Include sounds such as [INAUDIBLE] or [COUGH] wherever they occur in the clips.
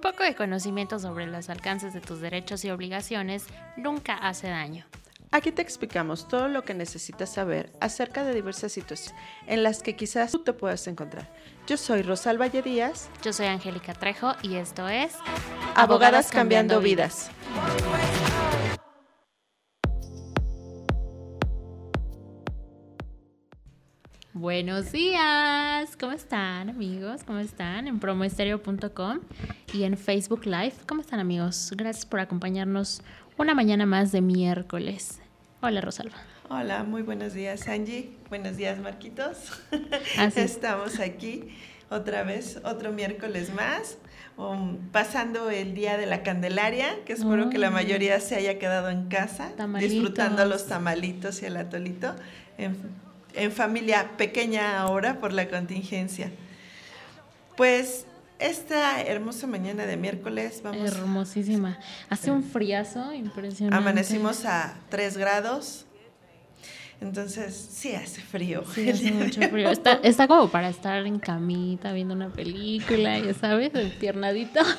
poco de conocimiento sobre los alcances de tus derechos y obligaciones nunca hace daño. Aquí te explicamos todo lo que necesitas saber acerca de diversas situaciones en las que quizás tú te puedas encontrar. Yo soy Rosalba Díaz. Yo soy Angélica Trejo y esto es Abogadas, Cambiando, vidas. Buenos días, ¿cómo están amigos? ¿Cómo están? En promoestereo.com y en Facebook Live. ¿Cómo están amigos? Gracias por acompañarnos una mañana más de miércoles. Hola Rosalba. Hola, muy buenos días Angie. Buenos días Marquitos. [LAUGHS] Estamos aquí otra vez, otro miércoles más, um, pasando el día de la Candelaria, que espero que la mayoría se haya quedado en casa, disfrutando los tamalitos y el atolito. En, en familia pequeña ahora por la contingencia. Pues esta hermosa mañana de miércoles vamos. Hermosísima. Hace un friazo impresionante. Amanecimos a 3 grados. Entonces, sí hace frío. Sí, hace mucho frío. Está, está, como para estar en camita viendo una película, ya sabes, empiernadito. [LAUGHS]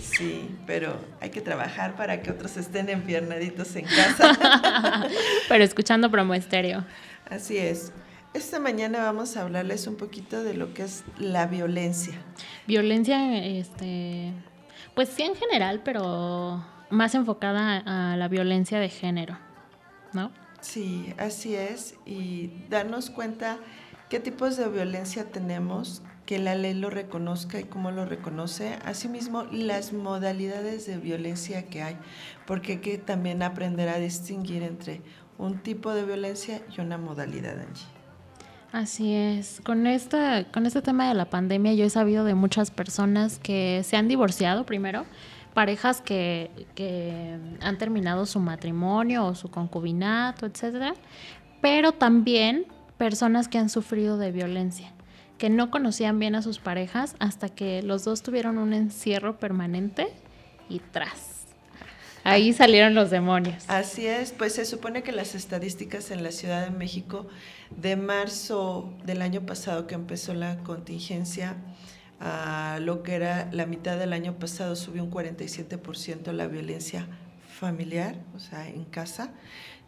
Sí, pero hay que trabajar para que otros estén empiernaditos en casa. [LAUGHS] pero escuchando promo estéreo. Así es. Esta mañana vamos a hablarles un poquito de lo que es la violencia. Violencia, este, pues sí en general, pero más enfocada a la violencia de género, ¿no? Sí, así es. Y darnos cuenta qué tipos de violencia tenemos, que la ley lo reconozca y cómo lo reconoce. Asimismo, las modalidades de violencia que hay, porque hay que también aprender a distinguir entre un tipo de violencia y una modalidad, Angie. Así es. Con, esta, con este tema de la pandemia yo he sabido de muchas personas que se han divorciado primero, parejas que, que han terminado su matrimonio o su concubinato, etcétera, pero también personas que han sufrido de violencia que no conocían bien a sus parejas hasta que los dos tuvieron un encierro permanente y tras. Ahí salieron los demonios. Así es, pues se supone que las estadísticas en la Ciudad de México de marzo del año pasado que empezó la contingencia a lo que era la mitad del año pasado subió un 47% la violencia familiar, o sea, en casa.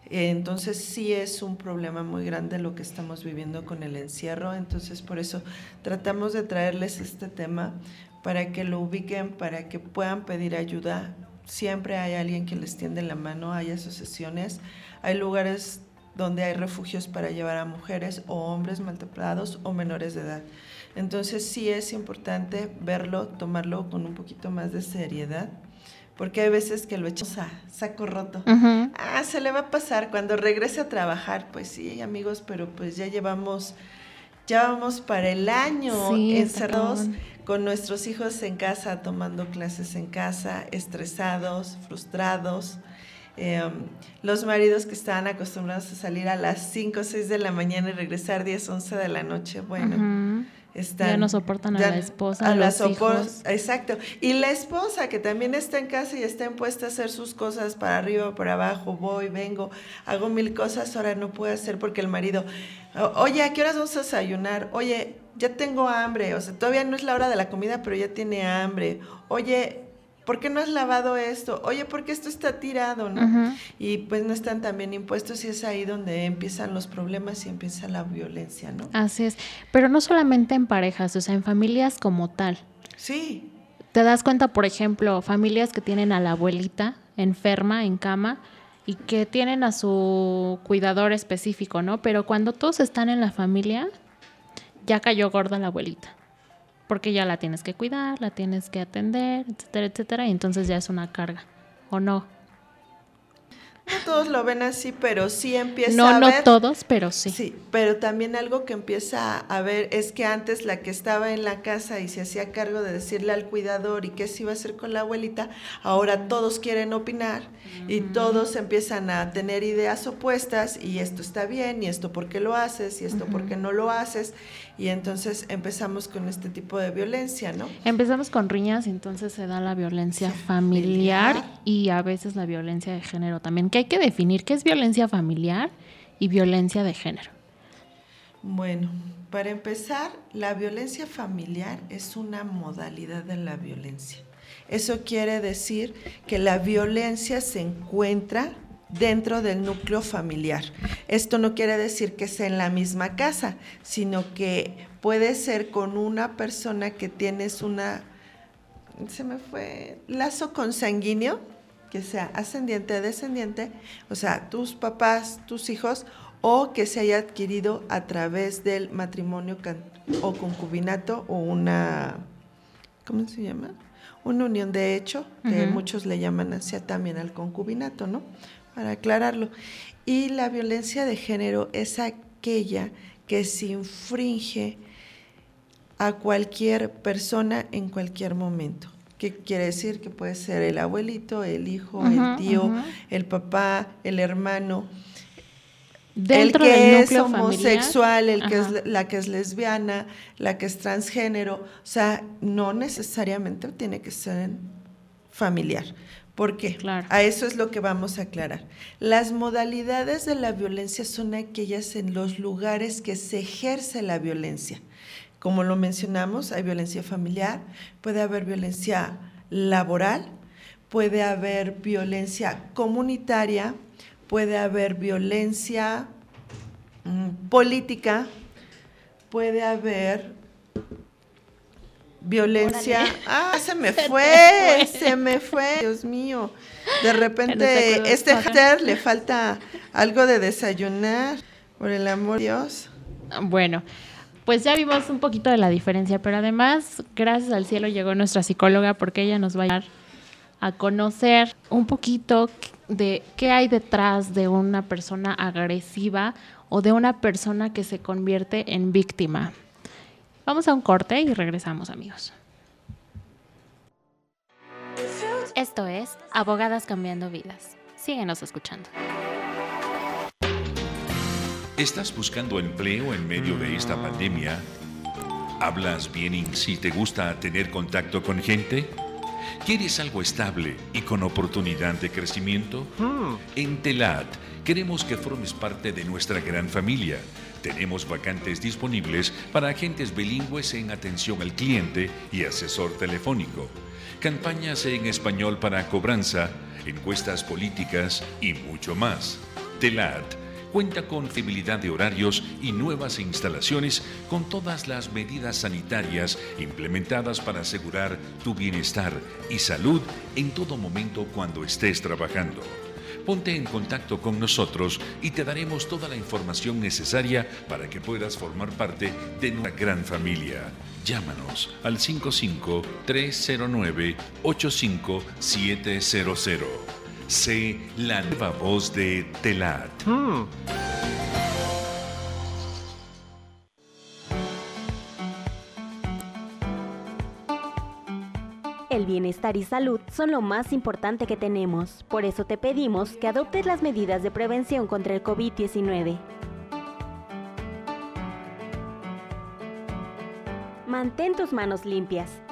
Entonces sí es un problema muy grande lo que estamos viviendo con el encierro, entonces por eso tratamos de traerles este tema para que lo ubiquen, para que puedan pedir ayuda. Siempre hay alguien que les tiende la mano, hay asociaciones, hay lugares donde hay refugios para llevar a mujeres o hombres maltratados o menores de edad. Entonces sí es importante verlo, tomarlo con un poquito más de seriedad porque hay veces que lo echamos a saco roto. Ah, se le va a pasar. Cuando regrese a trabajar, pues sí, amigos, pero pues ya llevamos, ya vamos para el año encerrados con nuestros hijos en casa, tomando clases en casa, estresados, frustrados. Em, los maridos que estaban acostumbrados a salir a las 5 o 6 de la mañana y regresar 10, 11 de la noche, bueno ya no soportan a la esposa, a, los hijos. Exacto. Y la esposa que también está en casa y está impuesta a hacer sus cosas para arriba, para abajo, voy, vengo, hago mil cosas, ahora no puedo hacer porque el marido, oye, ¿a qué horas vamos a desayunar? Oye, ya tengo hambre, o sea, todavía no es la hora de la comida, pero ya tiene hambre. Oye, ¿por qué no has lavado esto? Oye, ¿por qué esto está tirado? ¿no? Y pues no están tan bien impuestos y es ahí donde empiezan los problemas y empieza la violencia, ¿no? Así es, pero no solamente en parejas, o sea, en familias como tal. Sí. Te das cuenta, por ejemplo, familias que tienen a la abuelita enferma en cama y que tienen a su cuidador específico, ¿no? Pero cuando todos están en la familia, ya cayó gorda la abuelita porque ya la tienes que cuidar, la tienes que atender, etcétera, etcétera, y entonces ya es una carga, ¿o no? No todos lo ven así, pero sí empieza no, a ver. No todos, pero sí. Sí, pero también algo que empieza a ver es que antes la que estaba en la casa y se hacía cargo de decirle al cuidador y qué se iba a hacer con la abuelita, ahora todos quieren opinar y todos empiezan a tener ideas opuestas y esto está bien y esto por qué lo haces y esto por qué no lo haces y entonces empezamos con este tipo de violencia, ¿no? Empezamos con riñas y entonces se da la violencia familiar, y a veces la violencia de género también, que hay que definir qué es violencia familiar y violencia de género. Bueno, para empezar, la violencia familiar es una modalidad de la violencia. Eso quiere decir que la violencia se encuentra dentro del núcleo familiar. Esto no quiere decir que sea en la misma casa, sino que puede ser con una persona que tienes una, se me fue, lazo consanguíneo, que sea ascendiente, descendiente, o sea, tus papás, tus hijos, o que se haya adquirido a través del matrimonio o concubinato o una, ¿cómo se llama? Una unión de hecho, que muchos le llaman así también al concubinato, ¿no? Para aclararlo. Y la violencia de género es aquella que se infringe a cualquier persona en cualquier momento. ¿Qué quiere decir? Que puede ser el abuelito, el hijo, el tío, el papá, el hermano. Dentro el que es homosexual, el que es la que es lesbiana, la que es transgénero, o sea, no necesariamente tiene que ser familiar. ¿Por qué? A eso es lo que vamos a aclarar. Las modalidades de la violencia son aquellas en los lugares que se ejerce la violencia. Como lo mencionamos, hay violencia familiar, puede haber violencia laboral, puede haber violencia comunitaria, puede haber violencia mm, política, puede haber violencia. [LAUGHS] Ah, se me [LAUGHS] fue, se me fue, Dios mío. De repente, este hater le falta algo de desayunar, por el amor de Dios. Bueno, pues ya vimos un poquito de la diferencia, pero además, gracias al cielo llegó nuestra psicóloga porque ella nos va a ayudar a conocer un poquito de qué hay detrás de una persona agresiva o de una persona que se convierte en víctima. Vamos a un corte y regresamos, amigos. Esto es Abogadas Cambiando Vidas. Síguenos escuchando. ¿Estás buscando empleo en medio de esta pandemia? ¿Hablas bien si te gusta tener contacto con gente? ¿Quieres algo estable y con oportunidad de crecimiento? Hmm. En Telat queremos que formes parte de nuestra gran familia. Tenemos vacantes disponibles para agentes bilingües en atención al cliente y asesor telefónico. Campañas en español para cobranza, encuestas políticas y mucho más. Telat cuenta con flexibilidad de horarios y nuevas instalaciones con todas las medidas sanitarias implementadas para asegurar tu bienestar y salud en todo momento cuando estés trabajando. Ponte en contacto con nosotros y te daremos toda la información necesaria para que puedas formar parte de nuestra gran familia. Llámanos al 55 309 85700. Sé la nueva voz de Telat. Hmm. El bienestar y salud son lo más importante que tenemos. Por eso te pedimos que adoptes las medidas de prevención contra el COVID-19. Mantén tus manos limpias.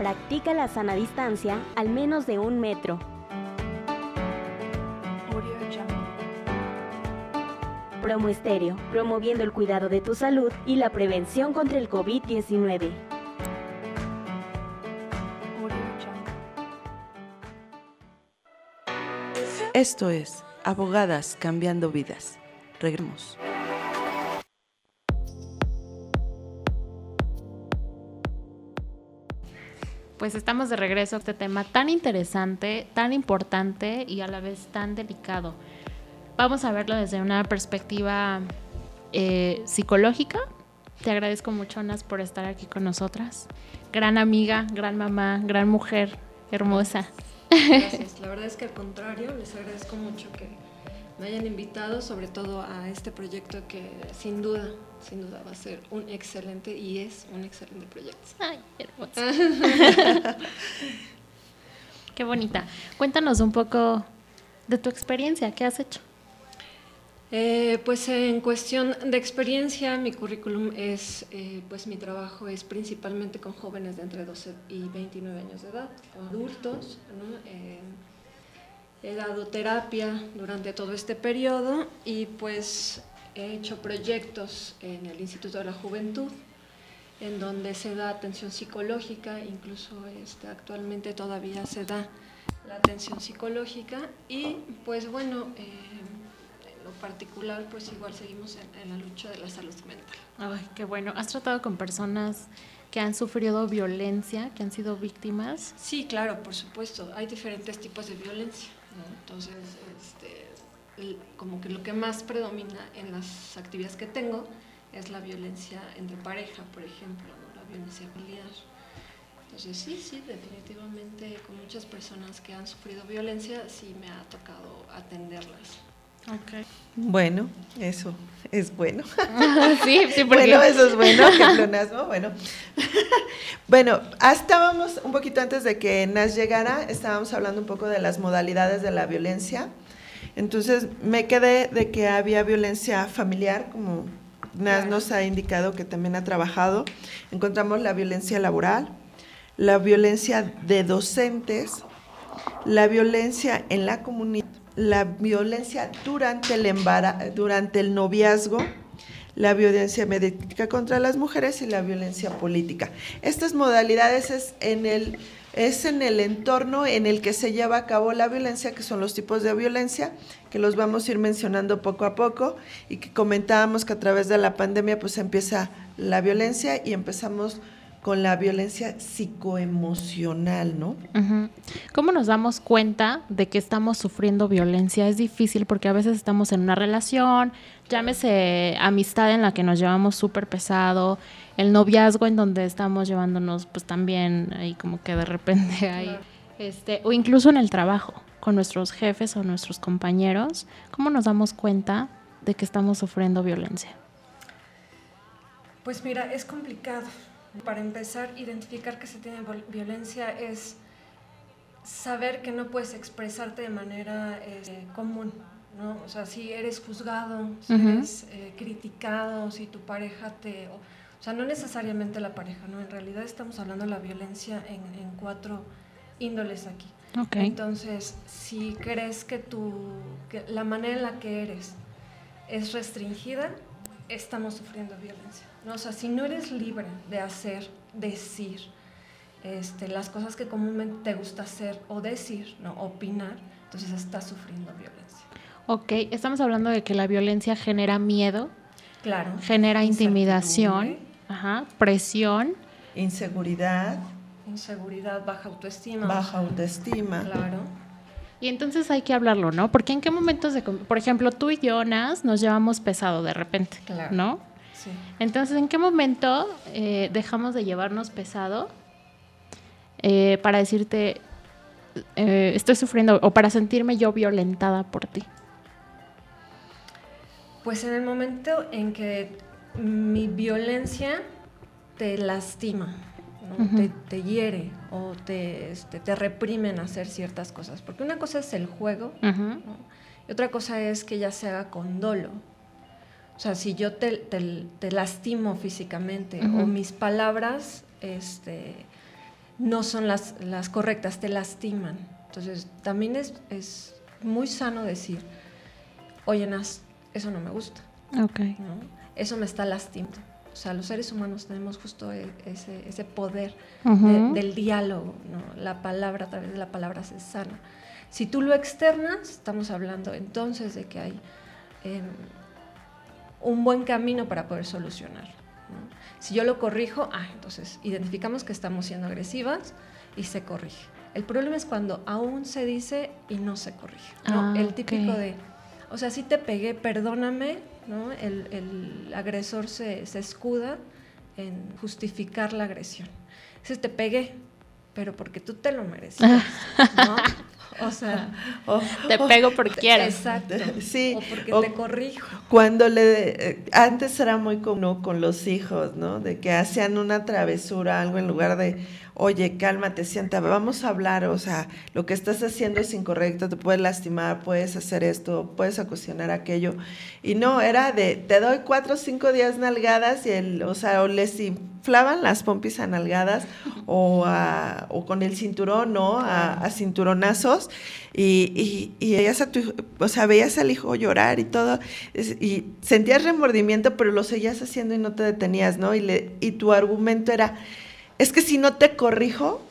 Practica la sana distancia al menos de un metro. Promo Estéreo, promoviendo el cuidado de tu salud y la prevención contra el COVID-19. Esto es Abogadas Cambiando Vidas. Regresamos. Pues estamos de regreso a este tema tan interesante, tan importante y a la vez tan delicado. Vamos a verlo desde una perspectiva eh, psicológica. Te agradezco mucho, Anas, por estar aquí con nosotras. Gran amiga, gran mamá, gran mujer, hermosa. Gracias. La verdad es que al contrario, les agradezco mucho que me hayan invitado, sobre todo a este proyecto que sin duda, sin duda va a ser un excelente y es un excelente proyecto. Ay, hermoso. [LAUGHS] Qué bonita. Cuéntanos un poco de tu experiencia, ¿qué has hecho? Eh, pues en cuestión de experiencia, mi currículum es, eh, pues mi trabajo es principalmente con jóvenes de entre 12 y 29 años de edad, adultos. Eh, he dado terapia durante todo este periodo y pues he hecho proyectos en el Instituto de la Juventud, en donde se da atención psicológica, incluso este, actualmente todavía se da la atención psicológica y pues bueno particular, pues igual seguimos en, la lucha de la salud mental. Ay, qué bueno. ¿Has tratado con personas que han sufrido violencia, que han sido víctimas? Sí, claro, por supuesto. Hay diferentes tipos de violencia. Entonces, este, como que lo que más predomina en las actividades que tengo es la violencia entre pareja, por ejemplo, la violencia familiar. Entonces, sí, sí, definitivamente con muchas personas que han sufrido violencia, sí me ha tocado atenderlas. Okay. Bueno, eso es bueno. [LAUGHS] sí, sí, Bueno, eso es bueno, bueno. [LAUGHS] bueno, estábamos un poquito antes de que Nas llegara, estábamos hablando un poco de las modalidades de la violencia. Entonces me quedé de que había violencia familiar, como Nas nos ha indicado que también ha trabajado. Encontramos la violencia laboral, la violencia de docentes, la violencia en la comunidad la violencia durante el, durante el noviazgo, la violencia médica contra las mujeres y la violencia política. Estas modalidades es en el es en el entorno en el que se lleva a cabo la violencia, que son los tipos de violencia, que los vamos a ir mencionando poco a poco y que comentábamos que a través de la pandemia pues empieza la violencia y empezamos con la violencia psicoemocional, ¿no? ¿Cómo nos damos cuenta de que estamos sufriendo violencia? Es difícil porque a veces estamos en una relación, llámese amistad en la que nos llevamos súper pesado, el noviazgo en donde estamos llevándonos pues también ahí como que de repente hay, este, o incluso en el trabajo con nuestros jefes o nuestros compañeros, ¿cómo nos damos cuenta de que estamos sufriendo violencia? Pues mira, es complicado para empezar, identificar que se tiene violencia es saber que no puedes expresarte de manera este, común, ¿no? O sea, si eres juzgado, si eres eh, criticado, si tu pareja te... O, sea, no necesariamente la pareja, ¿no? En realidad estamos hablando de la violencia en, cuatro índoles aquí. Entonces, si crees que, tu, que la manera en la que eres es restringida, estamos sufriendo violencia. ¿No? O sea, si no eres libre de hacer, decir este, las cosas que comúnmente te gusta hacer o decir, ¿no? opinar, entonces estás sufriendo violencia. Ok, estamos hablando de que la violencia genera miedo, claro, genera intimidación, ajá, presión, inseguridad, inseguridad, baja autoestima, baja autoestima, claro. Y entonces hay que hablarlo, ¿no? Porque en qué momentos de, por ejemplo, tú y Jonas nos llevamos pesado de repente, claro. ¿no? Entonces, ¿en qué momento eh, dejamos de llevarnos pesado eh, para decirte, eh, estoy sufriendo o para sentirme yo violentada por ti? Pues en el momento en que mi violencia te lastima, te, hiere o te, este, te reprimen a hacer ciertas cosas. Porque una cosa es el juego y otra cosa es que ya se haga con dolo. O sea, si yo te, te, lastimo físicamente o mis palabras este, no son las, las, correctas, te lastiman. Entonces, también es, es muy sano decir, oye, Nas, eso no me gusta. Okay. Eso me está lastimando. O sea, los seres humanos tenemos justo e, ese, ese poder del diálogo, ¿no? La palabra, a través de la palabra se sana. Si tú lo externas, estamos hablando entonces de que hay... Em, un buen camino para poder solucionar. Si yo lo corrijo, ah, entonces identificamos que estamos siendo agresivas y se corrige. El problema es cuando aún se dice y no se corrige. Ah, el típico de, o sea, si te pegué, perdóname, ¿no? el, agresor se, escuda en justificar la agresión. Si te pegué, pero porque tú te lo mereces. ¿no? [LAUGHS] O sea, [LAUGHS] te pego porque quiero. Exacto. [LAUGHS] Sí. O porque te corrijo. Cuando le eh, antes era muy común con los hijos, ¿no? De que hacían una travesura, algo en lugar de oye, cálmate, sienta, vamos a hablar, o sea, lo que estás haciendo es incorrecto, te puedes lastimar, puedes hacer esto, puedes ocasionar aquello. Y no, era de, te doy cuatro o cinco días nalgadas y el, o sea, o les inflaban las pompis a nalgadas o, o con el cinturón, ¿no? A, cinturonazos. Y, y, y a tu, o sea, veías al hijo llorar y todo, y sentías remordimiento, pero lo seguías haciendo y no te detenías, ¿no? Y, le, y tu argumento era, es que si no te corrijo,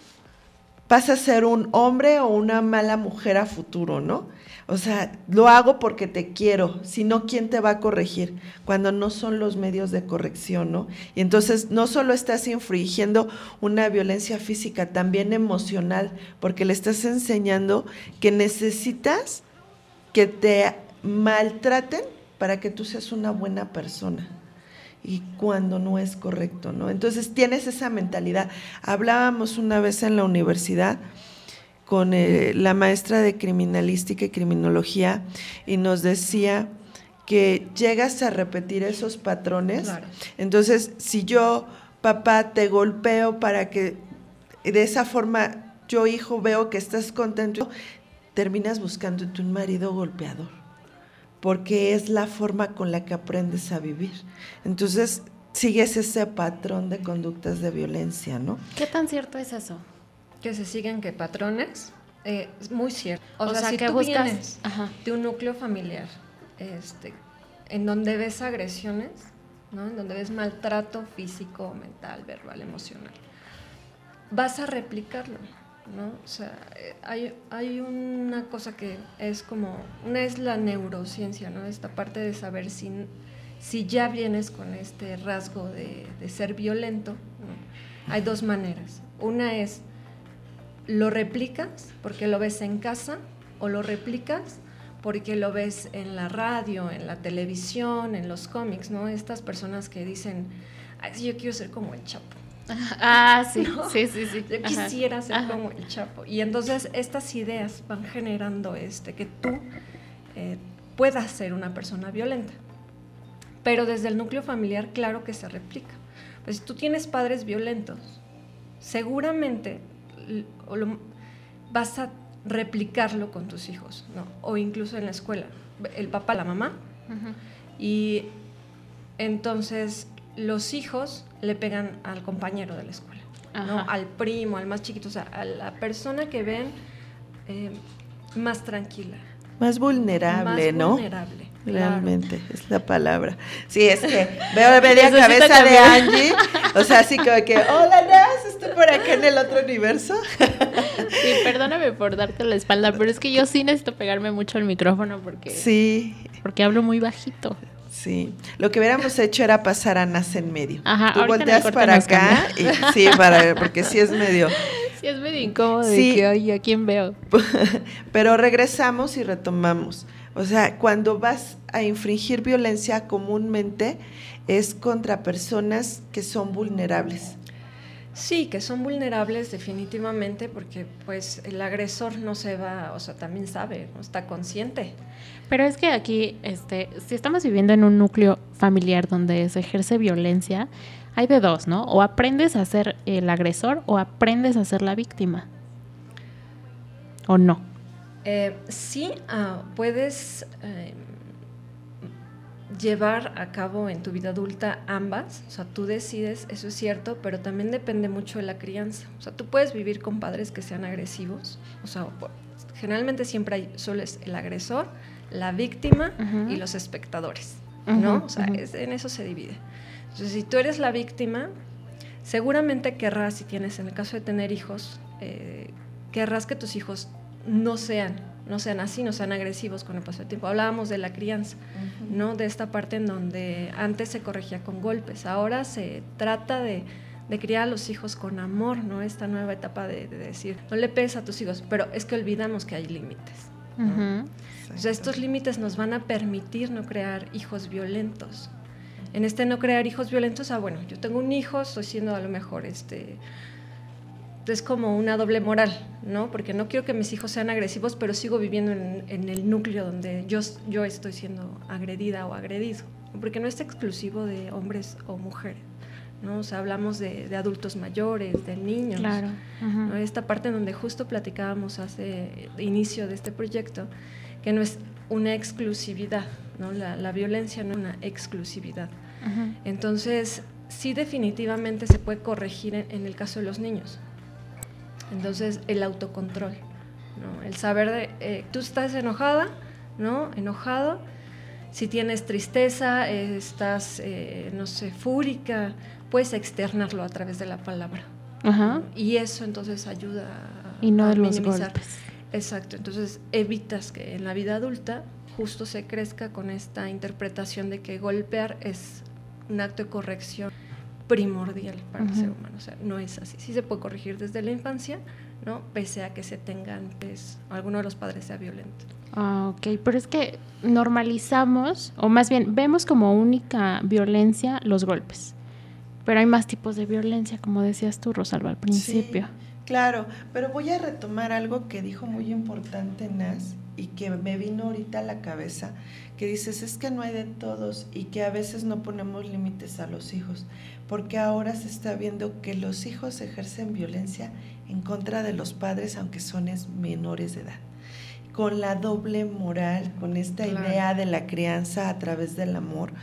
vas a ser un hombre o una mala mujer a futuro, ¿no? O sea, lo hago porque te quiero, si no, ¿quién te va a corregir? Cuando no son los medios de corrección, ¿no? Y entonces no solo estás infringiendo una violencia física, también emocional, porque le estás enseñando que necesitas que te maltraten para que tú seas una buena persona y cuando no es correcto, ¿no? Entonces tienes esa mentalidad. Hablábamos una vez en la universidad con eh, la maestra de criminalística y criminología y nos decía que llegas a repetir esos patrones. Entonces, si yo, papá, te golpeo para que de esa forma yo, hijo, veo que estás contento, terminas buscándote un marido golpeador porque es la forma con la que aprendes a vivir. Entonces, sigues ese patrón de conductas de violencia, ¿no? ¿Qué tan cierto es eso? Que se siguen que patrones, eh, es muy cierto. O, sea, si que tú vienes de un núcleo familiar, este, en donde ves agresiones, ¿no? En donde ves maltrato físico, mental, verbal, emocional, vas a replicarlo. ¿No? O sea, eh, hay, hay, una cosa que es como, una es la neurociencia, ¿no? Esta parte de saber si, si ya vienes con este rasgo de, ser violento. Hay dos maneras. Una es, lo replicas porque lo ves en casa o lo replicas porque lo ves en la radio, en la televisión, en los cómics, ¿no? Estas personas que dicen, Ay, yo quiero ser como el Chapo. Ah, sí, sí, sí, sí. Yo quisiera ser como el Chapo. Y entonces estas ideas van generando este, que tú eh, puedas ser una persona violenta. Pero desde el núcleo familiar, claro que se replica. Pues si tú tienes padres violentos, seguramente vas a replicarlo con tus hijos, ¿no? O incluso en la escuela. El papá, la mamá. Y entonces los hijos le pegan al compañero de la escuela, ¿no? al primo, al más chiquito, o sea, a la persona que ven eh, más tranquila. Más vulnerable, más vulnerable. Realmente, es la palabra. Sí, es que veo media cabeza de Angie, o sea, así como que, hola Nas, estoy por acá en el otro universo. [LAUGHS] Sí, perdóname por darte la espalda, pero es que yo sí necesito pegarme mucho al micrófono porque, sí. porque hablo muy bajito. Sí, lo que hubiéramos hecho era pasar a Nas en medio. Ajá, Tú volteas para acá y sí, para porque sí es medio [LAUGHS] Sí es medio incómodo sí, que oye, ¿a quién veo? [LAUGHS] Pero regresamos y retomamos. O sea, cuando vas a infringir violencia comúnmente es contra personas que son vulnerables. Sí, que son vulnerables definitivamente porque pues el agresor no se va, o sea, también sabe, no está consciente. Pero es que aquí, este, si estamos viviendo en un núcleo familiar donde se ejerce violencia, hay de dos, ¿no? O aprendes a ser el agresor o aprendes a ser la víctima. ¿O no? Eh, sí, ah, puedes eh, llevar a cabo en tu vida adulta ambas, o sea, tú decides, eso es cierto, pero también depende mucho de la crianza. O sea, tú puedes vivir con padres que sean agresivos, o sea, generalmente siempre hay solo es el agresor, la víctima y los espectadores, ¿no? o sea, en eso se divide. Entonces, si tú eres la víctima, seguramente querrás, si tienes, en el caso de tener hijos, eh, querrás que tus hijos no sean, no sean así, no sean agresivos con el paso del tiempo. Hablábamos de la crianza, ¿no? De esta parte en donde antes se corregía con golpes, ahora se trata de, criar a los hijos con amor, ¿no? Esta nueva etapa de, decir, no le pegues a tus hijos, pero es que olvidamos que hay límites estos límites nos van a permitir no crear hijos violentos. En este no crear hijos violentos, ah, bueno, yo tengo un hijo, estoy siendo a lo mejor este es como una doble moral, ¿no? Porque no quiero que mis hijos sean agresivos, pero sigo viviendo en, el núcleo donde yo, yo estoy siendo agredida o agredido. Porque no es exclusivo de hombres o mujeres. ¿no? O sea, hablamos de, adultos mayores, de niños. Claro. Esta parte en donde justo platicábamos hace inicio de este proyecto, que no es una exclusividad, ¿no? La, violencia no es una exclusividad. Entonces, sí definitivamente se puede corregir en, el caso de los niños. Entonces, el autocontrol, ¿no? El saber de, eh, tú estás enojada, ¿no? Enojado, si tienes tristeza, estás, eh, no sé, fúrica, puedes externarlo a través de la palabra. Y eso entonces ayuda a, y no de los golpes. Exacto, entonces evitas que en la vida adulta justo se crezca con esta interpretación de que golpear es un acto de corrección primordial para el ser humano. O sea, no es así. Sí se puede corregir desde la infancia, ¿no? Pese a que se tenga antes, alguno de los padres sea violento. Ah, ok, pero es que normalizamos, o más bien vemos como única violencia los golpes. Pero hay más tipos de violencia, como decías tú, Rosalba, al principio. claro, pero voy a retomar algo que dijo muy importante Nas y que me vino ahorita a la cabeza, que dices, es que no hay de todos y que a veces no ponemos límites a los hijos, porque ahora se está viendo que los hijos ejercen violencia en contra de los padres, aunque son menores de edad con la doble moral, con esta idea de la crianza a través del amor.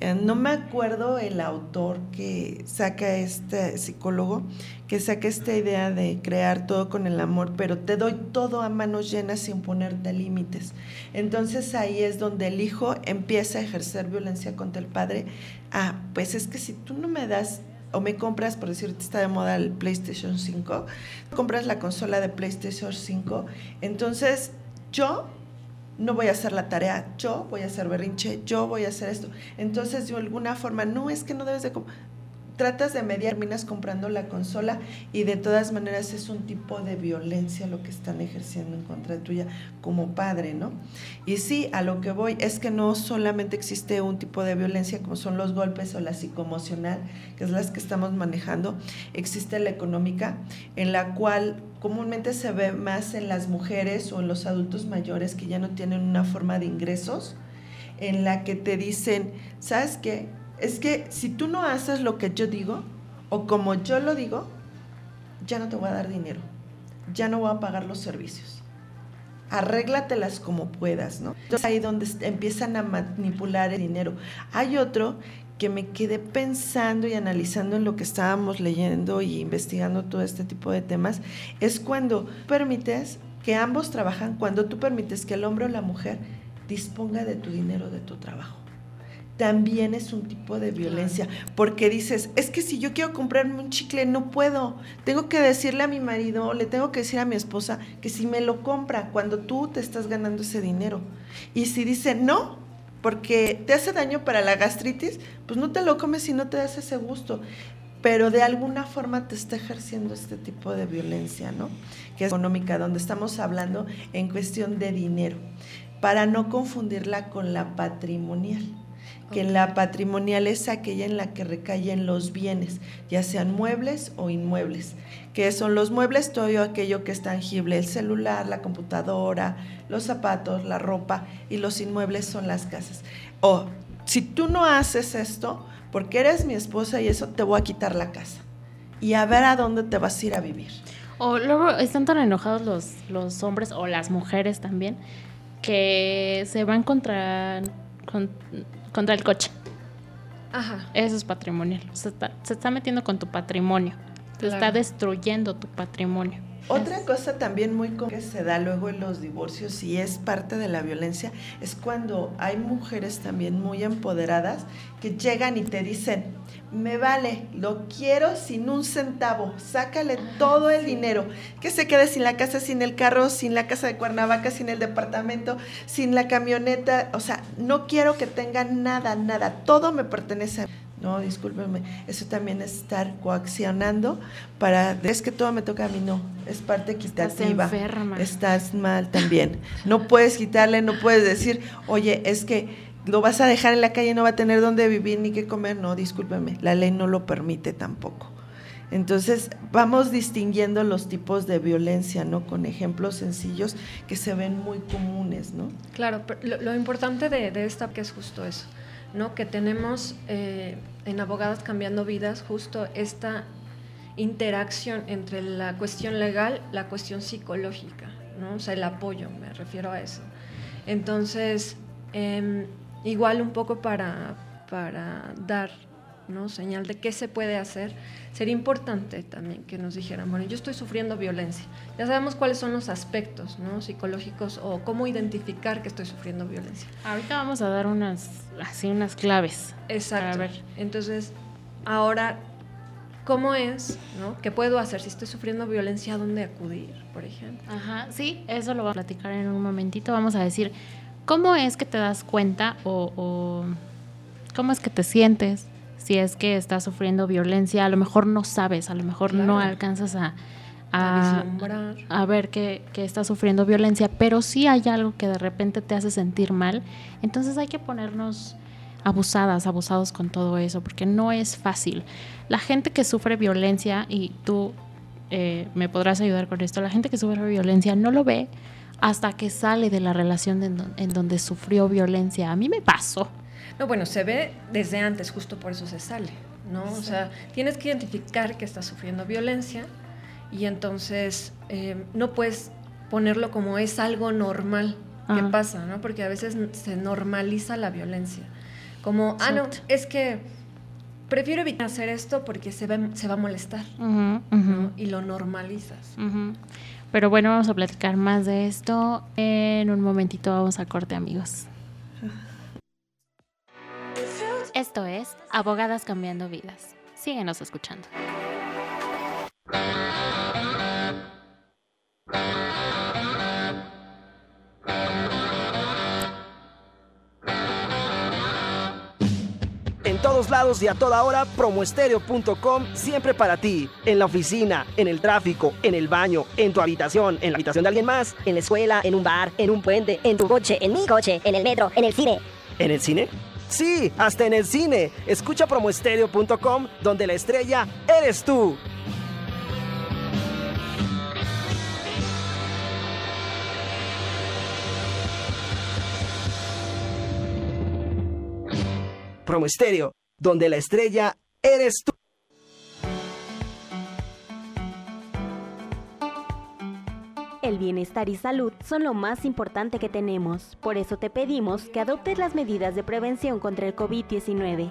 Eh, no me acuerdo el autor que saca este psicólogo, que saca esta idea de crear todo con el amor, pero te doy todo a manos llenas sin ponerte límites. Entonces ahí es donde el hijo empieza a ejercer violencia contra el padre. Ah, pues es que si tú no me das o me compras, por decirte, está de moda el PlayStation 5, compras la consola de PlayStation 5, entonces yo no voy a hacer la tarea, yo voy a hacer berrinche, yo voy a hacer esto. Entonces, de alguna forma, no es que no debes de tratas de mediar, terminas comprando la consola y de todas maneras es un tipo de violencia lo que están ejerciendo en contra tuya como padre, ¿no? Y sí, a lo que voy es que no solamente existe un tipo de violencia como son los golpes o la psicoemocional, que es las que estamos manejando, existe la económica, en la cual comúnmente se ve más en las mujeres o en los adultos mayores que ya no tienen una forma de ingresos, en la que te dicen, ¿sabes qué? Es que si tú no haces lo que yo digo o como yo lo digo, ya no te voy a dar dinero, ya no voy a pagar los servicios. Arréglatelas como puedas, ¿no? Entonces ahí donde empiezan a manipular el dinero. Hay otro que me quedé pensando y analizando en lo que estábamos leyendo y investigando todo este tipo de temas, es cuando permites que ambos trabajan, cuando tú permites que el hombre o la mujer disponga de tu dinero, de tu trabajo también es un tipo de violencia, porque dices, es que si yo quiero comprarme un chicle, no puedo, tengo que decirle a mi marido, le tengo que decir a mi esposa que si me lo compra, cuando tú te estás ganando ese dinero. Y si dice, no, porque te hace daño para la gastritis, pues no te lo comes si no te das ese gusto. Pero de alguna forma te está ejerciendo este tipo de violencia, ¿no? Que es económica, donde estamos hablando en cuestión de dinero, para no confundirla con la patrimonial que la patrimonial es aquella en la que recaen los bienes, ya sean muebles o inmuebles. que son los muebles? Todo aquello que es tangible, el celular, la computadora, los zapatos, la ropa, y los inmuebles son las casas. O si tú no haces esto, porque eres mi esposa y eso, te voy a quitar la casa. Y a ver a dónde te vas a ir a vivir. O luego están tan enojados los, los hombres o las mujeres también que se van contra, contra el coche. Ajá. Eso es patrimonial. Se está, se está metiendo con tu patrimonio. Te está destruyendo tu patrimonio. Otra cosa también muy común que se da luego en los divorcios y es parte de la violencia es cuando hay mujeres también muy empoderadas que llegan y te dicen, me vale, lo quiero sin un centavo, sácale todo el dinero, que se quede sin la casa, sin el carro, sin la casa de Cuernavaca, sin el departamento, sin la camioneta, o sea, no quiero que tenga nada, nada, todo me pertenece a no, discúlpeme, eso también es estar coaccionando para, es que todo me toca a mí, no, es parte equitativa. Estás enferma. Estás mal también. No puedes quitarle, no puedes decir, oye, es que lo vas a dejar en la calle, no va a tener dónde vivir ni qué comer. No, discúlpeme, la ley no lo permite tampoco. Entonces, vamos distinguiendo los tipos de violencia, ¿no? Con ejemplos sencillos que se ven muy comunes, ¿no? Claro, lo, importante de, esta que es justo eso, ¿no? Que tenemos eh, en Abogadas Cambiando Vidas justo esta interacción entre la cuestión legal, la cuestión psicológica, ¿no? O sea, el apoyo, me refiero a eso. Entonces, em, igual un poco para, para dar ¿no? señal de qué se puede hacer, sería importante también que nos dijeran, bueno, yo estoy sufriendo violencia. Ya sabemos cuáles son los aspectos ¿no? psicológicos o cómo identificar que estoy sufriendo violencia. Ahorita vamos a dar unas, así unas claves. Exacto. ver. Entonces, ahora, ¿cómo es? ¿no? ¿Qué puedo hacer si estoy sufriendo violencia? ¿A dónde acudir, por ejemplo? Ajá, sí, eso lo voy a platicar en un momentito. Vamos a decir, ¿cómo es que te das cuenta o, o cómo es que te sientes? si es que estás sufriendo violencia, a lo mejor no sabes, a lo mejor no alcanzas a, a, ver que, que estás sufriendo violencia, pero sí hay algo que de repente te hace sentir mal, entonces hay que ponernos abusadas, abusados con todo eso, porque no es fácil. La gente que sufre violencia, y tú eh, me podrás ayudar con esto, la gente que sufre violencia no lo ve hasta que sale de la relación en donde sufrió violencia. A mí me pasó. No, bueno, se ve desde antes, justo por eso se sale, ¿no? O sea, tienes que identificar que estás sufriendo violencia y entonces eh, no puedes ponerlo como es algo normal que pasa, ¿no? Porque a veces se normaliza la violencia. Como, ah, no, es que prefiero evitar hacer esto porque se va, se va a molestar, Y lo normalizas. Pero bueno, vamos a platicar más de esto. En un momentito vamos a corte, amigos. Esto es Abogadas Cambiando Vidas. Síguenos escuchando. En todos lados y a toda hora, promoestereo.com siempre para ti. En la oficina, en el tráfico, en el baño, en tu habitación, en la habitación de alguien más, en la escuela, en un bar, en un puente, en tu coche, en mi coche, en el metro, en el cine. ¿En el cine? Sí, hasta en el cine. Escucha promoestereo.com, donde la estrella eres tú. Promoestereo, donde la estrella eres tú. El bienestar y salud son lo más importante que tenemos, por eso te pedimos que adoptes las medidas de prevención contra el COVID-19.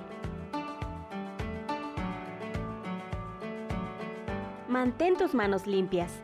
Mantén tus manos limpias.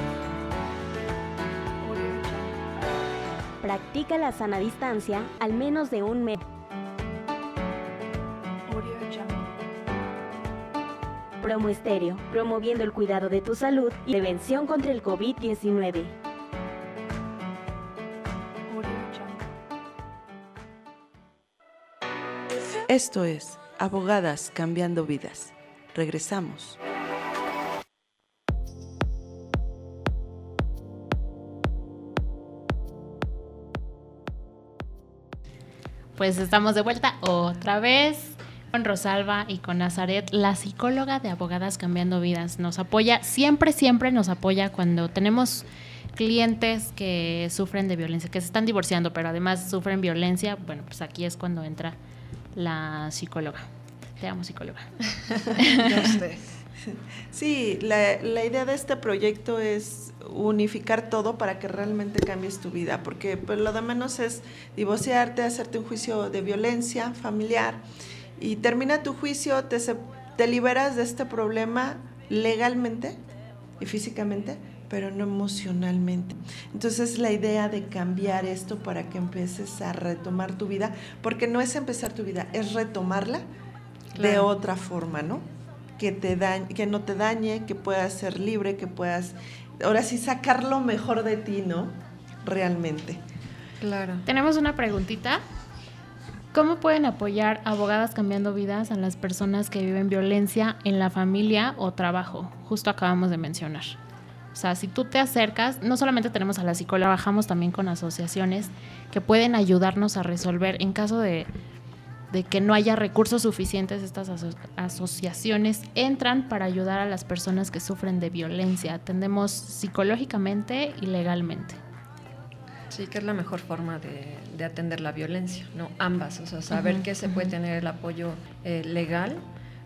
Practica la sana distancia al menos de un metro. Promo Estéreo, promoviendo el cuidado de tu salud y prevención contra el COVID-19. Esto es Abogadas Cambiando Vidas. Regresamos. Pues estamos de vuelta otra vez con Rosalba y con Nazaret, la psicóloga de Abogadas Cambiando Vidas. Nos apoya, siempre, siempre nos apoya cuando tenemos clientes que sufren de violencia, que se están divorciando, pero además sufren violencia. Bueno, pues aquí es cuando entra la psicóloga. Te amo, psicóloga. [LAUGHS] Sí, la, la, idea de este proyecto es unificar todo para que realmente cambies tu vida, porque pues, lo de menos es divorciarte, hacerte un juicio de violencia familiar y termina tu juicio, te, te liberas de este problema legalmente y físicamente, pero no emocionalmente. Entonces la idea de cambiar esto para que empieces a retomar tu vida, porque no es empezar tu vida, es retomarla de otra forma, ¿no? que, te que no te dañe, que puedas ser libre, que puedas, ahora sí, sacar lo mejor de ti, ¿no? Realmente. Claro. Tenemos una preguntita. ¿Cómo pueden apoyar abogadas cambiando vidas a las personas que viven violencia en la familia o trabajo? Justo acabamos de mencionar. O sea, si tú te acercas, no solamente tenemos a la psicóloga, trabajamos también con asociaciones que pueden ayudarnos a resolver en caso de, que no haya recursos suficientes, estas asociaciones entran para ayudar a las personas que sufren de violencia. Atendemos psicológicamente y legalmente. Sí, que es la mejor forma de, atender la violencia, ¿no? Ambas, o sea, saber que se puede tener el apoyo eh, legal,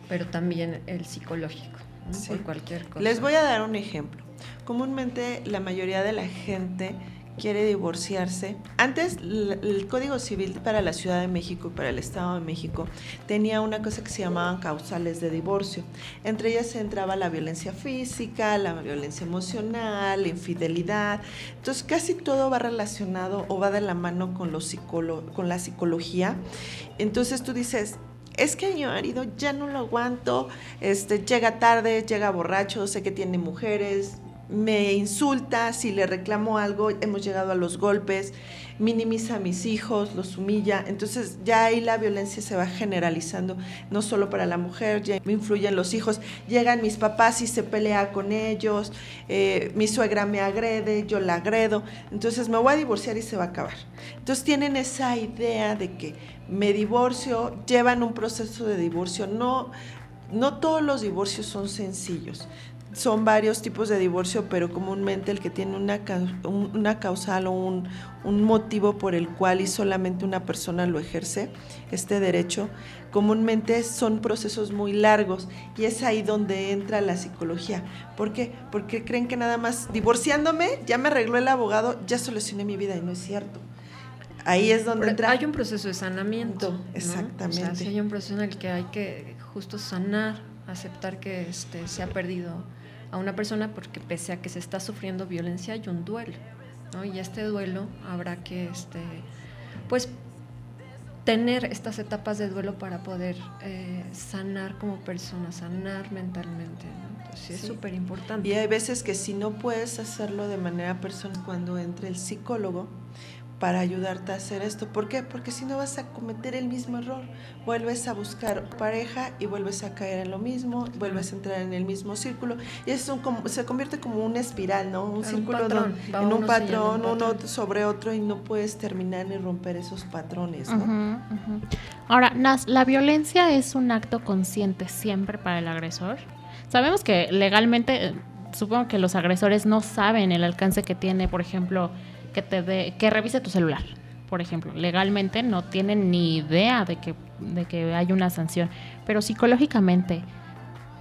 pero también el psicológico, por cualquier cosa. Les voy a dar un ejemplo. Comúnmente la mayoría de la gente quiere divorciarse. Antes el Código Civil para la Ciudad de México y para el Estado de México tenía una cosa que se llamaban causales de divorcio. Entre ellas entraba la violencia física, la violencia emocional, la infidelidad. Entonces casi todo va relacionado o va de la mano con, los con la psicología. Entonces tú dices, es que mi marido ya no lo aguanto, este, llega tarde, llega borracho, sé que tiene mujeres, me insulta, si le reclamo algo, hemos llegado a los golpes, minimiza a mis hijos, los humilla. Entonces ya ahí la violencia se va generalizando, no solo para la mujer, ya me influyen los hijos. Llegan mis papás y se pelea con ellos, eh, mi suegra me agrede, yo la agredo. Entonces me voy a divorciar y se va a acabar. Entonces tienen esa idea de que me divorcio, llevan un proceso de divorcio. No, no todos los divorcios son sencillos son varios tipos de divorcio, pero comúnmente el que tiene una, una causal o un, motivo por el cual y solamente una persona lo ejerce, este derecho, comúnmente son procesos muy largos y es ahí donde entra la psicología. ¿Por qué? Porque creen que nada más divorciándome, ya me arregló el abogado, ya solucioné mi vida y no es cierto. Ahí es donde entra. Hay un proceso de sanamiento. Exactamente. hay un proceso en el que hay que justo sanar, aceptar que este, se ha perdido a una persona porque pese a que se está sufriendo violencia hay un duelo, ¿no? Y este duelo habrá que, este, pues, tener estas etapas de duelo para poder eh, sanar como persona, sanar mentalmente. Entonces es súper importante. Y hay veces que si no puedes hacerlo de manera personal, cuando entre el psicólogo, para ayudarte a hacer esto. ¿Por qué? Porque si no vas a cometer el mismo error. Vuelves a buscar pareja y vuelves a caer en lo mismo, vuelves a entrar en el mismo círculo y eso se convierte como una espiral, ¿no? Un círculo en un patrón, uno sobre otro y no puedes terminar ni romper esos patrones, ¿no? Ahora, Nas, ¿la violencia es un acto consciente siempre para el agresor? Sabemos que legalmente, eh, supongo que los agresores no saben el alcance que tiene, por ejemplo, que te que revise tu celular, por ejemplo. Legalmente no tienen ni idea de que, de que hay una sanción, pero psicológicamente,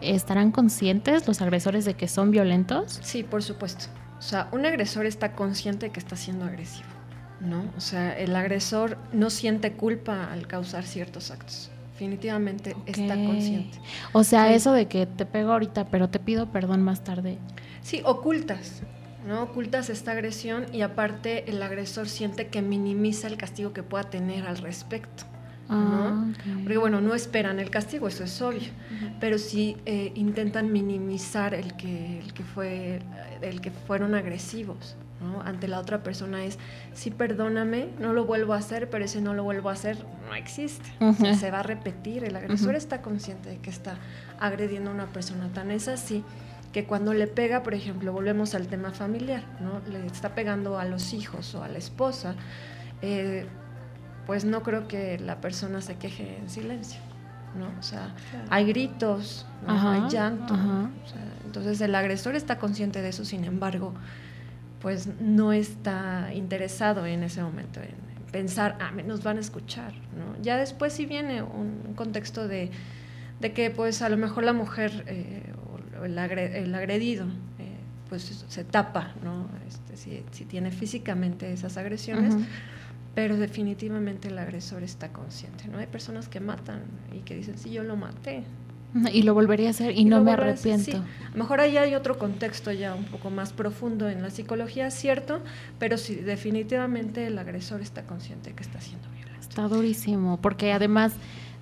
¿estarán conscientes los agresores de que son violentos? Sí, por supuesto. O sea, un agresor está consciente de que está siendo agresivo, ¿no? O sea, el agresor no siente culpa al causar ciertos actos. Definitivamente está consciente. O sea, eso de que te pego ahorita, pero te pido perdón más tarde. Sí, ocultas. ¿No? Ocultas esta agresión y aparte el agresor siente que minimiza el castigo que pueda tener al respecto. ¿no? Ah, Porque bueno, no esperan el castigo, eso es obvio, pero sí eh, intentan minimizar el que, el que fue, el que fueron agresivos. ¿no? Ante la otra persona es, sí, perdóname, no lo vuelvo a hacer, pero ese no lo vuelvo a hacer no existe. se va a repetir. El agresor está consciente de que está agrediendo a una persona. Tan es así que cuando le pega, por ejemplo, volvemos al tema familiar, ¿no? Le está pegando a los hijos o a la esposa, eh, pues no creo que la persona se queje en silencio, ¿no? O sea, hay gritos, hay llanto. entonces el agresor está consciente de eso, sin embargo, pues no está interesado en ese momento en pensar, ah, nos van a escuchar, ¿no? Ya después sí viene un contexto de, que pues a lo mejor la mujer eh, el, agredido eh, pues se tapa, ¿no? Este, si, tiene físicamente esas agresiones, pero definitivamente el agresor está consciente, ¿no? Hay personas que matan y que dicen, sí, yo lo maté. Y lo volvería a hacer y, no me arrepiento. A lo mejor ahí hay otro contexto ya un poco más profundo en la psicología, cierto, pero sí, definitivamente el agresor está consciente que está siendo violento. Está durísimo, porque además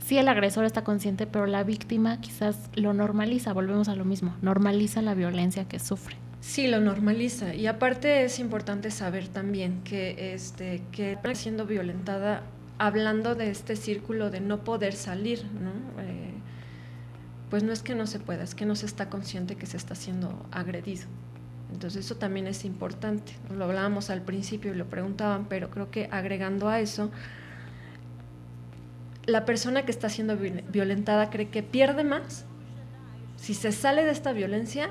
sí el agresor está consciente, pero la víctima quizás lo normaliza, volvemos a lo mismo, normaliza la violencia que sufre. Sí, lo normaliza. Y aparte es importante saber también que, este, que siendo violentada, hablando de este círculo de no poder salir, ¿no? Eh, pues no es que no se pueda, es que no se está consciente que se está siendo agredido. Entonces eso también es importante. Lo hablábamos al principio y lo preguntaban, pero creo que agregando a eso, la persona que está siendo violentada cree que pierde más si se sale de esta violencia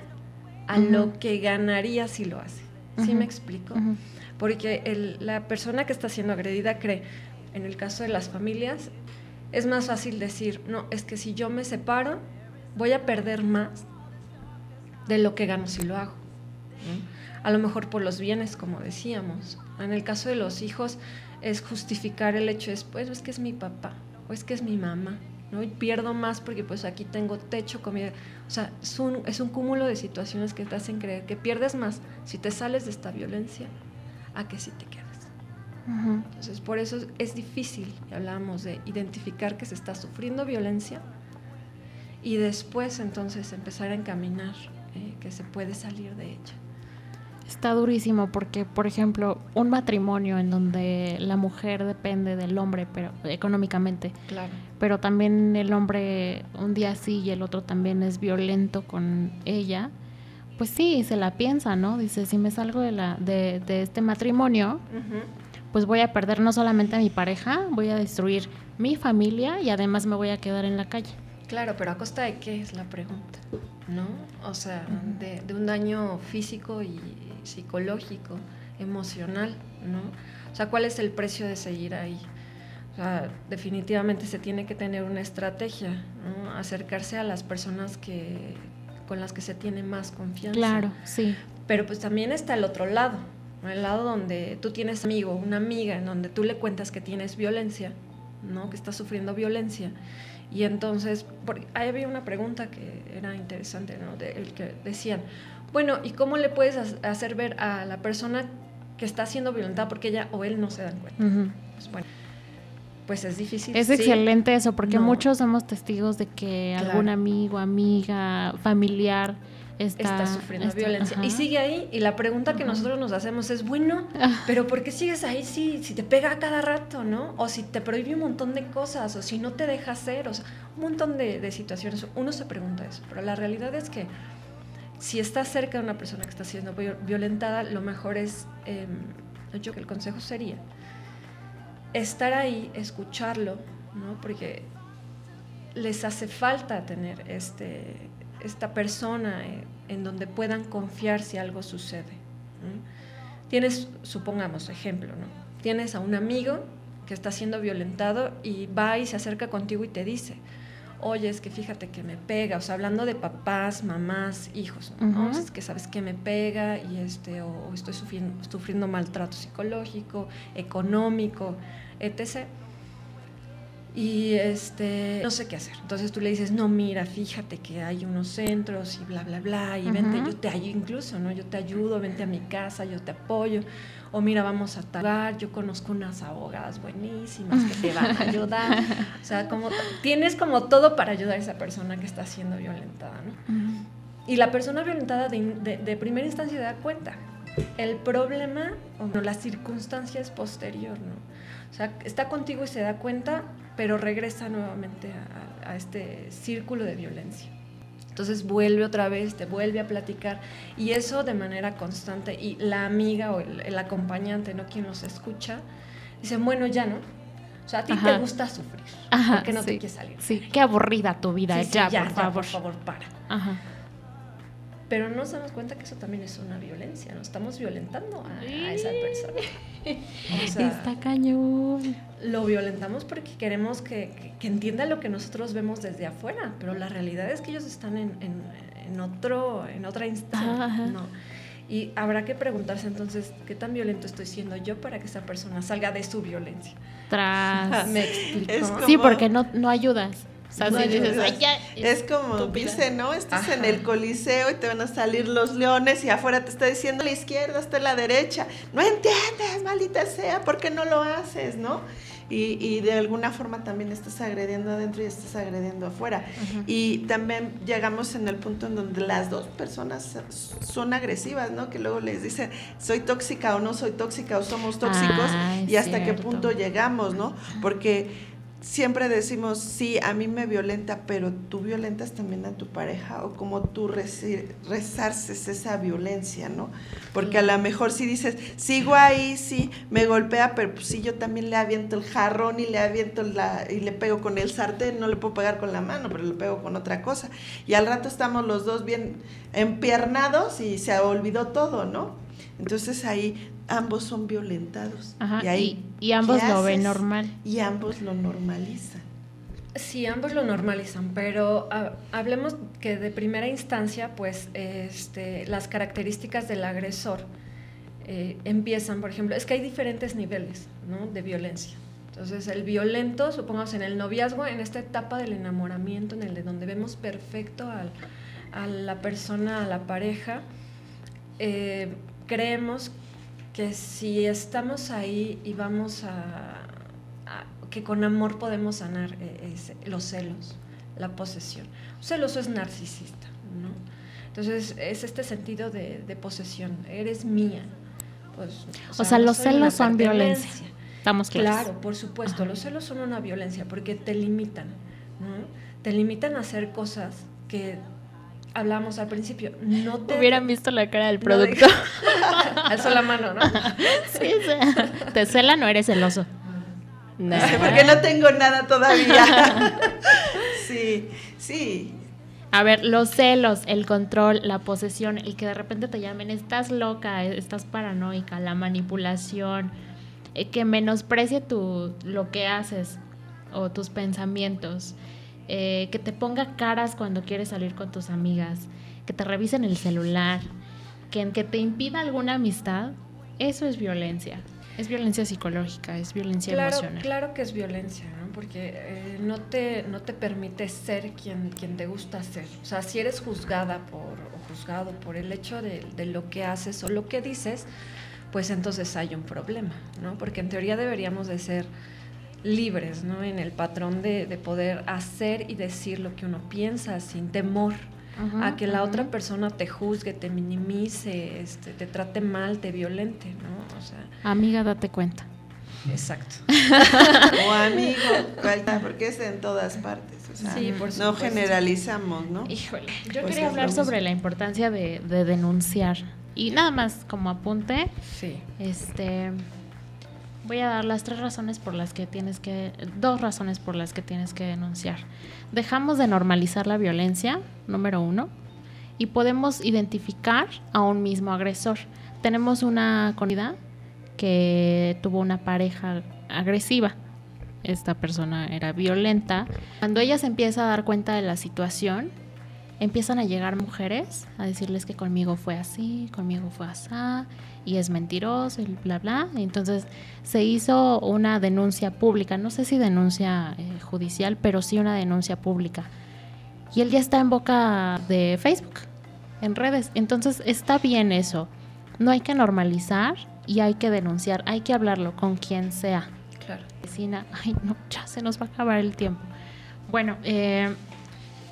a lo que ganaría si lo hace. ¿Sí me explico? Porque la persona que está siendo agredida cree, en el caso de las familias, es más fácil decir, no, es que si yo me separo, voy a perder más de lo que gano si lo hago. A lo mejor por los bienes, como decíamos. En el caso de los hijos, es justificar el hecho después, es que es mi papá, o es que es mi mamá, ¿no? Y pierdo más porque pues aquí tengo techo, comida. O sea, es un, es un cúmulo de situaciones que te hacen creer que pierdes más si te sales de esta violencia a que si te quedas. Entonces, por eso es difícil, hablábamos de identificar que se está sufriendo violencia y después entonces empezar a encaminar eh, que se puede salir de ella. Está durísimo porque, por ejemplo, un matrimonio en donde la mujer depende del hombre, pero económicamente, claro. pero también el hombre un día sí y el otro también es violento con ella, pues sí, se la piensa, ¿no? Dice, si me salgo de, la, de, de este matrimonio, pues voy a perder no solamente a mi pareja, voy a destruir mi familia y además me voy a quedar en la calle. Claro, pero a costa de qué es la pregunta, ¿no? O sea, de, de un daño físico y psicológico, emocional, ¿no? O sea, ¿cuál es el precio de seguir ahí? O sea, definitivamente se tiene que tener una estrategia, ¿no? acercarse a las personas que, con las que se tiene más confianza. Claro, sí. Pero pues también está el otro lado, el lado donde tú tienes amigo, una amiga, en donde tú le cuentas que tienes violencia, ¿no? que estás sufriendo violencia. Y entonces, ahí había una pregunta que era interesante, ¿no? De, el que decían, bueno, ¿y cómo le puedes hacer ver a la persona que está siendo violentada porque ella o él no se dan cuenta? pues bueno, pues es difícil. Es excelente eso, porque muchos somos testigos de que algún amigo, amiga, familiar está, sufriendo violencia. Y sigue ahí, y la pregunta que nosotros nos hacemos es, bueno, ah. pero ¿por qué sigues ahí si, si te pega cada rato, no? O si te prohíbe un montón de cosas, o si no te deja hacer, o sea, un montón de, de situaciones. Uno se pregunta eso, pero la realidad es que si estás cerca de una persona que está siendo violentada, lo mejor es, eh, yo que el consejo sería estar ahí, escucharlo, ¿no? porque les hace falta tener este, esta persona eh, en donde puedan confiar si algo sucede. Tienes, supongamos, ejemplo, ¿no? tienes a un amigo que está siendo violentado y va y se acerca contigo y te dice, oye, es que fíjate que me pega, o sea, hablando de papás, mamás, hijos, ¿no? es que sabes que me pega y este, o, estoy sufriendo, sufriendo maltrato psicológico, económico, etc. Y este, no sé qué hacer. Entonces tú le dices, no, mira, fíjate que hay unos centros y bla, bla, bla, y vente, yo te ayudo incluso, ¿no? Yo te ayudo, vente a mi casa, yo te apoyo o mira, vamos a tal yo conozco unas abogadas buenísimas que te van a ayudar. o sea, como tienes como todo para ayudar a esa persona que está siendo violentada, ¿no? Y la persona violentada de, primera instancia da cuenta. El problema, o no, la circunstancia es posterior, ¿no? O sea, está contigo y se da cuenta, pero regresa nuevamente a este círculo de violencia. Entonces vuelve otra vez, te vuelve a platicar y eso de manera constante y la amiga o el, acompañante, ¿no? Quien los escucha, dice, bueno, ya no. O sea, a ti te gusta sufrir, Ajá, porque no te quieres salir. Sí, qué aburrida tu vida, ya, ya, por favor. por favor, para. Ajá pero no nos damos cuenta que eso también es una violencia, ¿no? Estamos violentando a, esa persona. [LAUGHS] Está cañón. Lo violentamos porque queremos que, que, entienda lo que nosotros vemos desde afuera, pero la realidad es que ellos están en, en, otro, en otra instancia, ¿no? Y habrá que preguntarse entonces, ¿qué tan violento estoy siendo yo para que esa persona salga de su violencia? Tras. [LAUGHS] ¿Me explico? Sí, porque no, no ayudas. O sea, No, si dices, es- "Ay, ya", Es como estúpida. dice, ¿no? Estás en el coliseo y te van a salir los leones y afuera te está diciendo a la izquierda, hasta la derecha. No entiendes, maldita sea, ¿por qué no lo haces, no? Y, y de alguna forma también estás agrediendo adentro y estás agrediendo afuera. Y también llegamos en el punto en donde las dos personas son agresivas, ¿no? Que luego les dicen, soy tóxica o no soy tóxica o somos tóxicos. Ah, y hasta qué punto llegamos, ¿no? Porque siempre decimos, sí, a mí me violenta, pero tú violentas también a tu pareja o como tú resarces esa violencia, ¿no? Porque a lo mejor si dices, sigo ahí, sí, me golpea, pero pues sí, yo también le aviento el jarrón y le aviento la, y le pego con el sartén, no le puedo pegar con la mano, pero le pego con otra cosa. Y al rato estamos los dos bien empiernados y se olvidó todo, ¿no? Entonces ahí ambos son violentados. Ajá, y ahí, y, y ambos ¿qué lo ven normal. Y ambos lo normalizan. Sí, ambos lo normalizan, pero ah, hablemos que de primera instancia, pues este, las características del agresor eh, empiezan, por ejemplo, es que hay diferentes niveles ¿no? de violencia. Entonces, el violento, supongamos en el noviazgo, en esta etapa del enamoramiento, en el de donde vemos perfecto al- a la persona, a la pareja, eh, creemos que si estamos ahí y vamos a, a- que con amor podemos sanar eh, ese- los celos, la posesión. Un celoso es narcisista, ¿no? Entonces es este sentido de, de posesión, eres mía. Pues, O sea, no los celos son violencia. Estamos claros. Claro, por supuesto, los celos son una violencia porque te limitan, ¿no? Te limitan a hacer cosas que hablamos al principio. No te Hubieran visto la cara del no producto. deja- [LAUGHS] Alzó la mano, ¿no? [LAUGHS] sí, sí. ¿Te cela no eres celoso? No. Porque no tengo nada todavía. [LAUGHS] sí, sí. A ver, los celos, el control, la posesión, el que de repente te llamen, estás loca, estás paranoica, la manipulación, eh, que menosprecie tu, lo que haces o tus pensamientos, eh, que te ponga caras cuando quieres salir con tus amigas, que te revisen el celular, que, que te impida alguna amistad, eso es violencia. Es violencia psicológica, es violencia Claro, emocional. claro que es violencia, ¿no? Porque eh, no, te, no te permite ser quien, quien te gusta ser. O sea, si eres juzgada por, o juzgado por el hecho de, de lo que haces o lo que dices, pues entonces hay un problema, ¿no? Porque en teoría deberíamos de ser libres, ¿no? En el patrón de, de poder hacer y decir lo que uno piensa sin temor a que la otra persona te juzgue, te minimice, este, te trate mal, te violente, ¿no? O sea, Amiga, date cuenta. exacto. O amigo, cualquiera, porque es en todas partes. O sea, Sí, por no supuesto. generalizamos, ¿no? Híjole, yo Pues quería hablar sobre la importancia de, de denunciar. Y nada más como apunte, Sí. este voy a dar las tres razones por las que tienes que, dos razones por las que tienes que denunciar. Dejamos de normalizar la violencia, número uno, y podemos identificar a un mismo agresor. Tenemos una comunidad que tuvo una pareja agresiva. Esta persona era violenta. Cuando ella se empieza a dar cuenta de la situación, empiezan a llegar mujeres a decirles que conmigo fue así, conmigo fue así, y es mentiroso, y bla, bla. Entonces se hizo una denuncia pública, no sé si denuncia eh, judicial, pero sí una denuncia pública. Y él ya está en boca de Facebook, en redes. Entonces está bien eso. No hay que normalizar y hay que denunciar, hay que hablarlo con quien sea. Claro. Vecina, ay no, ya se nos va a acabar el tiempo. Bueno, eh,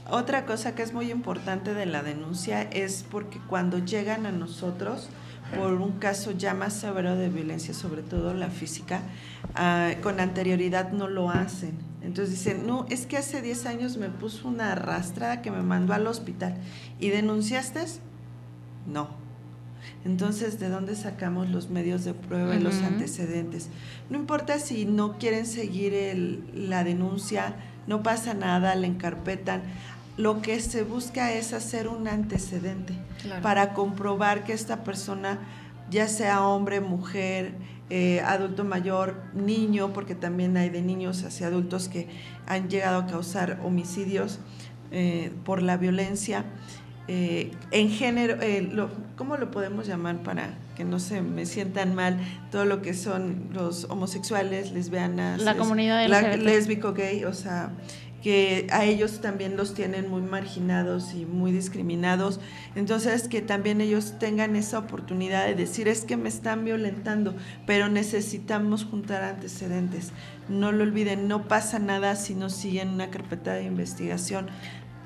Otra cosa que es muy importante de la denuncia es porque cuando llegan a nosotros por un caso ya más severo de violencia, sobre todo la física, ah, con anterioridad no lo hacen. Entonces dicen, no, es que hace 10 años me puso una arrastrada que me mandó al hospital. ¿Y denunciaste? No. Entonces, ¿de dónde sacamos los medios de prueba y los antecedentes? No importa si no quieren seguir el- la denuncia, no pasa nada, la encarpetan. Lo que se busca es hacer un antecedente Claro. para comprobar que esta persona, ya sea hombre, mujer, eh, adulto mayor, niño, porque también hay de niños hacia adultos que han llegado a causar homicidios eh, por la violencia. eh, en género, lo- ¿cómo lo podemos llamar para que no se me sientan mal? Todo lo que son los homosexuales, lesbianas, La les- comunidad la- lésbico, gay, o sea, que a ellos también los tienen muy marginados y muy discriminados. Entonces, que también ellos tengan esa oportunidad de decir, es que me están violentando, pero necesitamos juntar antecedentes. No lo olviden, no pasa nada si no siguen una carpeta de investigación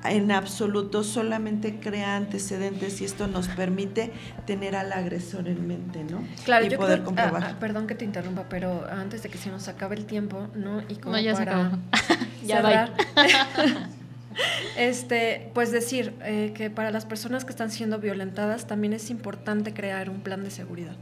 en absoluto, solamente crea antecedentes y esto nos permite tener al agresor en mente, ¿no? Claro, y yo poder creo- comprobar. ah, ah, perdón que te interrumpa, pero antes de que se nos acabe el tiempo, ¿no? Y como No, ya se para acabó. [LAUGHS] Ya [LAUGHS] este, pues decir eh, que para las personas que están siendo violentadas también es importante crear un plan de seguridad.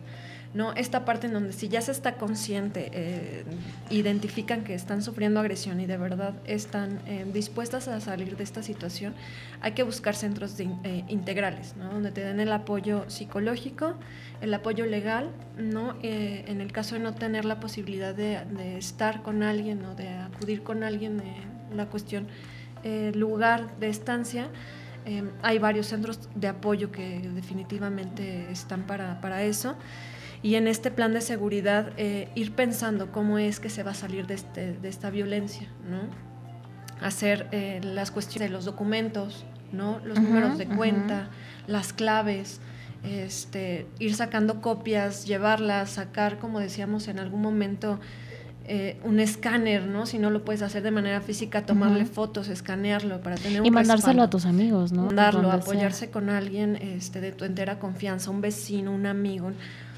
¿No? Esta parte en donde si ya se está consciente, eh, identifican que están sufriendo agresión y de verdad están eh, dispuestas a salir de esta situación, hay que buscar centros eh, integrales, ¿no? donde te den el apoyo psicológico, el apoyo legal, ¿no? En el caso de no tener la posibilidad de, estar con alguien o de acudir con alguien, la cuestión lugar de estancia, hay varios centros de apoyo que definitivamente están para, para eso. Y en este plan de seguridad, eh, ir pensando cómo es que se va a salir de, este- de esta violencia, ¿no? Hacer eh, las cuestiones de los documentos, ¿no? Los Ujú, números de cuenta, las claves, este, ir sacando copias, llevarlas, sacar, como decíamos en algún momento, eh, un escáner, ¿no? Si no lo puedes hacer de manera física, tomarle Ujú. fotos, escanearlo para tener un Y mandárselo respaldo. a tus amigos, ¿no? Mandarlo, Donde sea. apoyarse con alguien este, de tu entera confianza, un vecino, un amigo.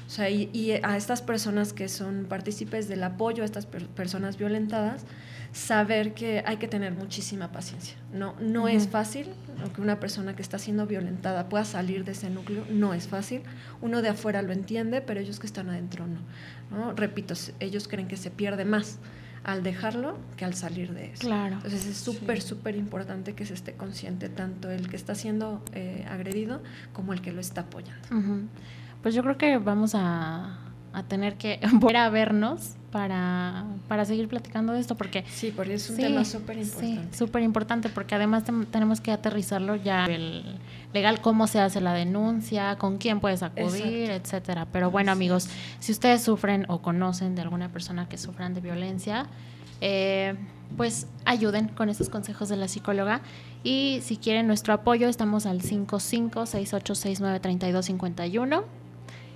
O sea, y, y a estas personas que son partícipes del apoyo a estas per- personas violentadas, saber que hay que tener muchísima paciencia. No, no es Ujú. fácil, aunque una persona que está siendo violentada pueda salir de ese núcleo, no es fácil. Uno de afuera lo entiende, pero ellos que están adentro no. ¿no? Repito, ellos creen que se pierde más al dejarlo que al salir de eso. Claro. Entonces es súper, súper importante que se esté consciente tanto el que está siendo eh, agredido como el que lo está apoyando. Ujú. Pues yo creo que vamos a, a tener que [LAUGHS] volver a vernos para, para seguir platicando de esto, porque Sí, porque es un Sí, tema súper Sí, importante. súper importante, porque además tenemos que aterrizarlo ya el legal, cómo se hace la denuncia, con quién puedes acudir, etcétera. Pero bueno, amigos, si ustedes sufren o conocen de alguna persona que sufran de violencia, eh, pues ayuden con estos consejos de la psicóloga. Y si quieren nuestro apoyo, estamos al 5568693251.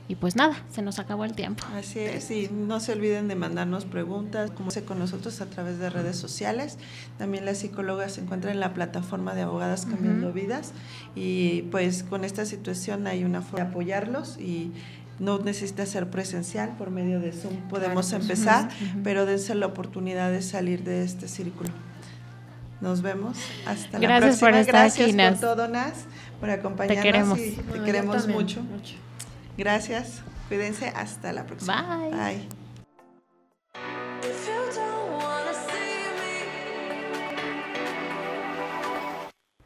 Y pues nada, se nos acabó el tiempo. Así es, y no se olviden de mandarnos preguntas, como se con nosotros a través de redes sociales. También la psicóloga se encuentra en la plataforma de Abogadas Cambiando Vidas y pues con esta situación hay una forma de apoyarlos y no necesita ser presencial, por medio de Zoom podemos Claro, empezar, [LAUGHS] pero dense la oportunidad de salir de este círculo. Nos vemos hasta la Gracias por próxima. estar Gracias aquí, Nas. por todo, Nas, por acompañarnos queremos. y te No, queremos mucho. Gracias. Cuídense. Hasta la próxima. Bye. Bye.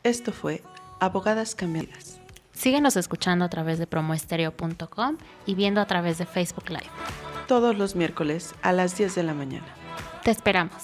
Esto fue Abogadas Cambiadas. Síguenos escuchando a través de promoestereo.com y viendo a través de Facebook Live. Todos los miércoles a las 10 de la mañana. Te esperamos.